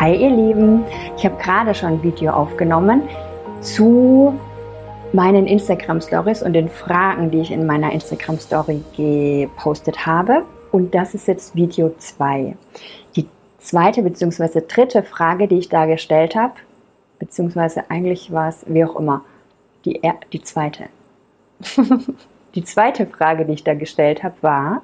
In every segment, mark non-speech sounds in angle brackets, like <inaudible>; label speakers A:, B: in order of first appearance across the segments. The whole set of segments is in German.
A: Hi ihr Lieben, ich habe gerade schon ein Video aufgenommen zu meinen Instagram Stories und den Fragen, die ich in meiner Instagram Story gepostet habe. Und das ist jetzt Video 2. Die zweite bzw. dritte Frage, die ich da gestellt habe, beziehungsweise eigentlich war es wie auch immer, die, die zweite. <laughs> die zweite Frage, die ich da gestellt habe, war,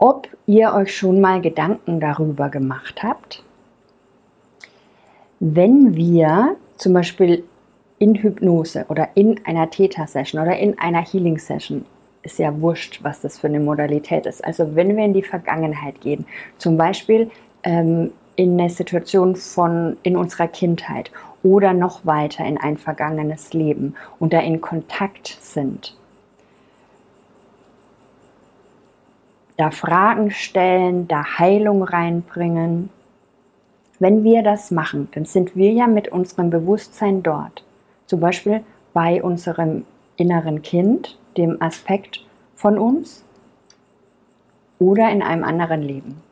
A: ob ihr euch schon mal Gedanken darüber gemacht habt, wenn wir zum Beispiel in Hypnose oder in einer Theta-Session oder in einer Healing-Session, ist ja wurscht, was das für eine Modalität ist. Also wenn wir in die Vergangenheit gehen, zum Beispiel ähm, in eine Situation von in unserer Kindheit oder noch weiter in ein vergangenes Leben und da in Kontakt sind da Fragen stellen, da Heilung reinbringen. Wenn wir das machen, dann sind wir ja mit unserem Bewusstsein dort. Zum Beispiel bei unserem inneren Kind, dem Aspekt von uns oder in einem anderen Leben.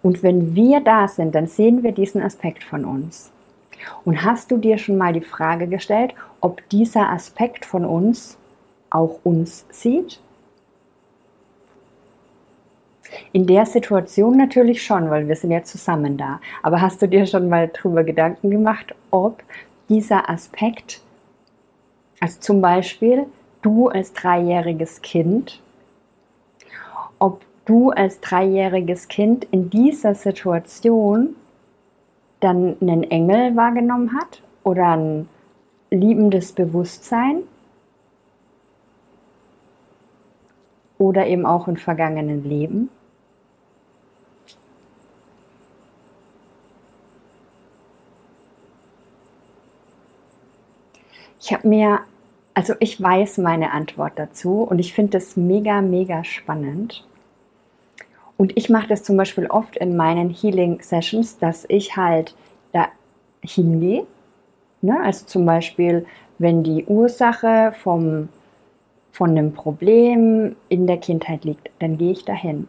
A: Und wenn wir da sind, dann sehen wir diesen Aspekt von uns. Und hast du dir schon mal die Frage gestellt, ob dieser Aspekt von uns auch uns sieht? In der Situation natürlich schon, weil wir sind ja zusammen da. Aber hast du dir schon mal darüber Gedanken gemacht, ob dieser Aspekt, also zum Beispiel du als dreijähriges Kind, ob du als dreijähriges Kind in dieser Situation dann einen Engel wahrgenommen hat oder ein liebendes Bewusstsein oder eben auch in vergangenen Leben. Ich habe mir, also ich weiß meine Antwort dazu und ich finde das mega, mega spannend. Und ich mache das zum Beispiel oft in meinen Healing Sessions, dass ich halt da hingehe. Ne? Also zum Beispiel, wenn die Ursache vom, von einem Problem in der Kindheit liegt, dann gehe ich dahin.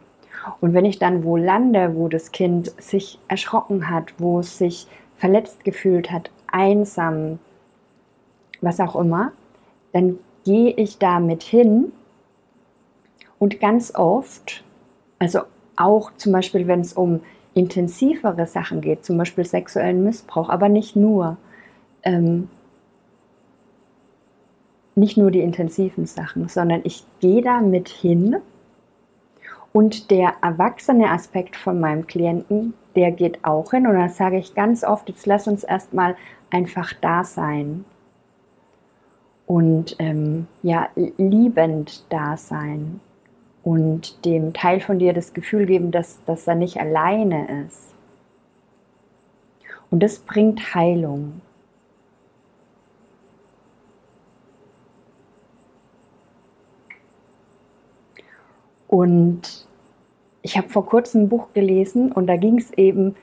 A: Und wenn ich dann wo lande, wo das Kind sich erschrocken hat, wo es sich verletzt gefühlt hat, einsam, was auch immer, dann gehe ich damit hin und ganz oft, also auch zum Beispiel, wenn es um intensivere Sachen geht, zum Beispiel sexuellen Missbrauch, aber nicht nur, ähm, nicht nur die intensiven Sachen, sondern ich gehe da mit hin und der erwachsene Aspekt von meinem Klienten, der geht auch hin und dann sage ich ganz oft, jetzt lass uns erstmal einfach da sein und ähm, ja, liebend da sein und dem Teil von dir das Gefühl geben, dass, dass er nicht alleine ist. Und das bringt Heilung. Und ich habe vor kurzem ein Buch gelesen und da ging es eben,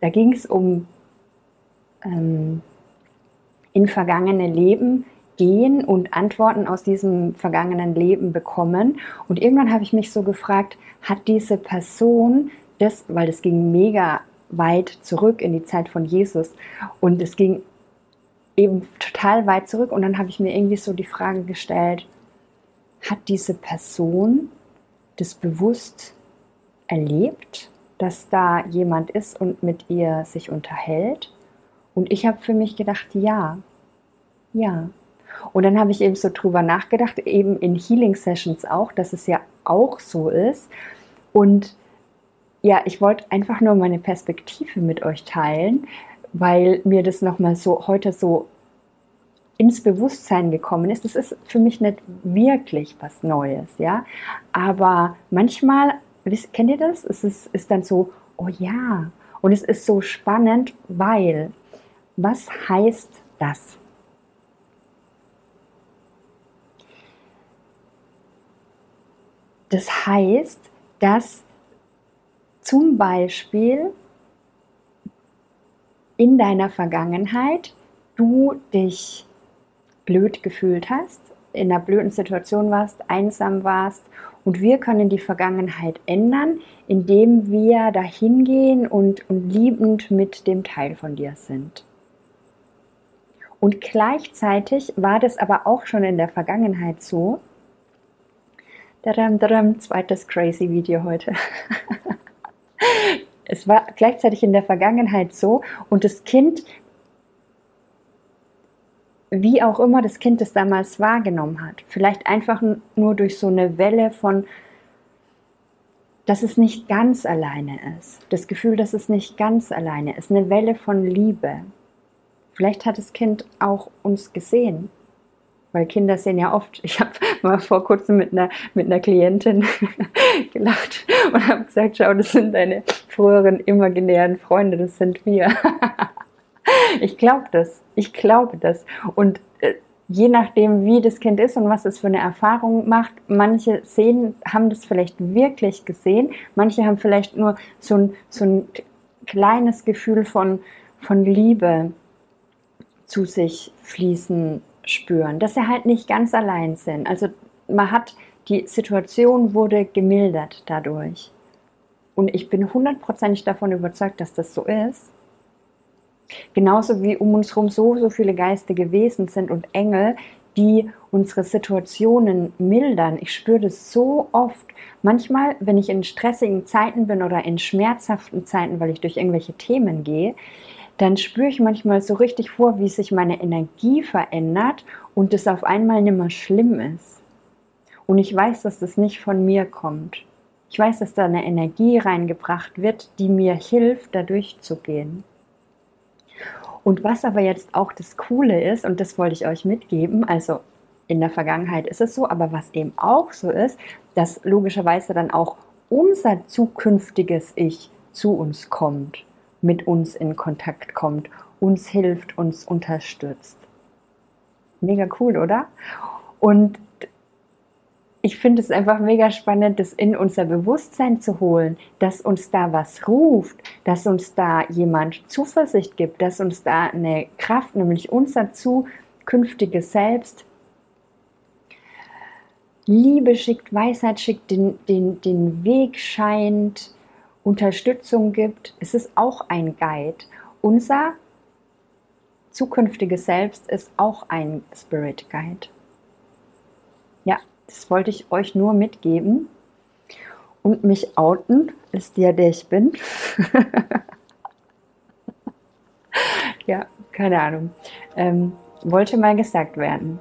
A: da ging es um ähm, in vergangene Leben gehen und Antworten aus diesem vergangenen Leben bekommen. Und irgendwann habe ich mich so gefragt, hat diese Person das, weil das ging mega weit zurück in die Zeit von Jesus und es ging eben total weit zurück und dann habe ich mir irgendwie so die Frage gestellt, hat diese Person das bewusst erlebt, dass da jemand ist und mit ihr sich unterhält? Und ich habe für mich gedacht, ja, ja. Und dann habe ich eben so drüber nachgedacht, eben in Healing Sessions auch, dass es ja auch so ist. Und ja, ich wollte einfach nur meine Perspektive mit euch teilen, weil mir das nochmal so heute so ins Bewusstsein gekommen ist, das ist für mich nicht wirklich was Neues, ja. Aber manchmal, wisst, kennt ihr das? Es ist, ist dann so, oh ja. Und es ist so spannend, weil, was heißt das? Das heißt, dass zum Beispiel in deiner Vergangenheit du dich blöd gefühlt hast, in einer blöden Situation warst, einsam warst. Und wir können die Vergangenheit ändern, indem wir dahin gehen und, und liebend mit dem Teil von dir sind. Und gleichzeitig war das aber auch schon in der Vergangenheit so. Dadam, dadam, zweites crazy Video heute. <laughs> es war gleichzeitig in der Vergangenheit so und das Kind wie auch immer das Kind es damals wahrgenommen hat. Vielleicht einfach nur durch so eine Welle von, dass es nicht ganz alleine ist. Das Gefühl, dass es nicht ganz alleine ist. Eine Welle von Liebe. Vielleicht hat das Kind auch uns gesehen. Weil Kinder sehen ja oft, <laughs> ich habe mal vor kurzem mit einer, mit einer Klientin <laughs> gelacht und habe gesagt, schau, das sind deine früheren imaginären Freunde, das sind wir. <laughs> ich glaube das. Ich glaube das. Und äh, je nachdem, wie das Kind ist und was es für eine Erfahrung macht, manche sehen, haben das vielleicht wirklich gesehen, manche haben vielleicht nur so ein, so ein kleines Gefühl von, von Liebe zu sich fließen spüren, dass sie halt nicht ganz allein sind. Also man hat, die Situation wurde gemildert dadurch. Und ich bin hundertprozentig davon überzeugt, dass das so ist. Genauso wie um uns herum so, so viele geistige Wesen sind und Engel, die unsere Situationen mildern. Ich spüre das so oft. Manchmal, wenn ich in stressigen Zeiten bin oder in schmerzhaften Zeiten, weil ich durch irgendwelche Themen gehe, dann spüre ich manchmal so richtig vor, wie sich meine Energie verändert und es auf einmal nicht mehr schlimm ist. Und ich weiß, dass das nicht von mir kommt. Ich weiß, dass da eine Energie reingebracht wird, die mir hilft, da durchzugehen. Und was aber jetzt auch das Coole ist, und das wollte ich euch mitgeben, also in der Vergangenheit ist es so, aber was eben auch so ist, dass logischerweise dann auch unser zukünftiges Ich zu uns kommt, mit uns in Kontakt kommt, uns hilft, uns unterstützt. Mega cool, oder? Und ich finde es einfach mega spannend, das in unser Bewusstsein zu holen, dass uns da was ruft, dass uns da jemand Zuversicht gibt, dass uns da eine Kraft, nämlich unser zukünftiges Selbst, Liebe schickt, Weisheit schickt, den, den, den Weg scheint, Unterstützung gibt. Es ist auch ein Guide. Unser zukünftiges Selbst ist auch ein Spirit Guide. Ja, das wollte ich euch nur mitgeben und mich outen, ist ja der ich bin. <laughs> ja, keine Ahnung. Ähm, wollte mal gesagt werden.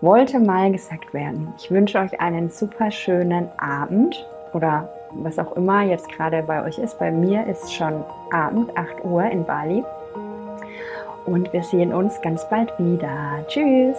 A: Wollte mal gesagt werden. Ich wünsche euch einen super schönen Abend oder was auch immer jetzt gerade bei euch ist. Bei mir ist schon Abend, 8 Uhr in Bali. Und wir sehen uns ganz bald wieder. Tschüss!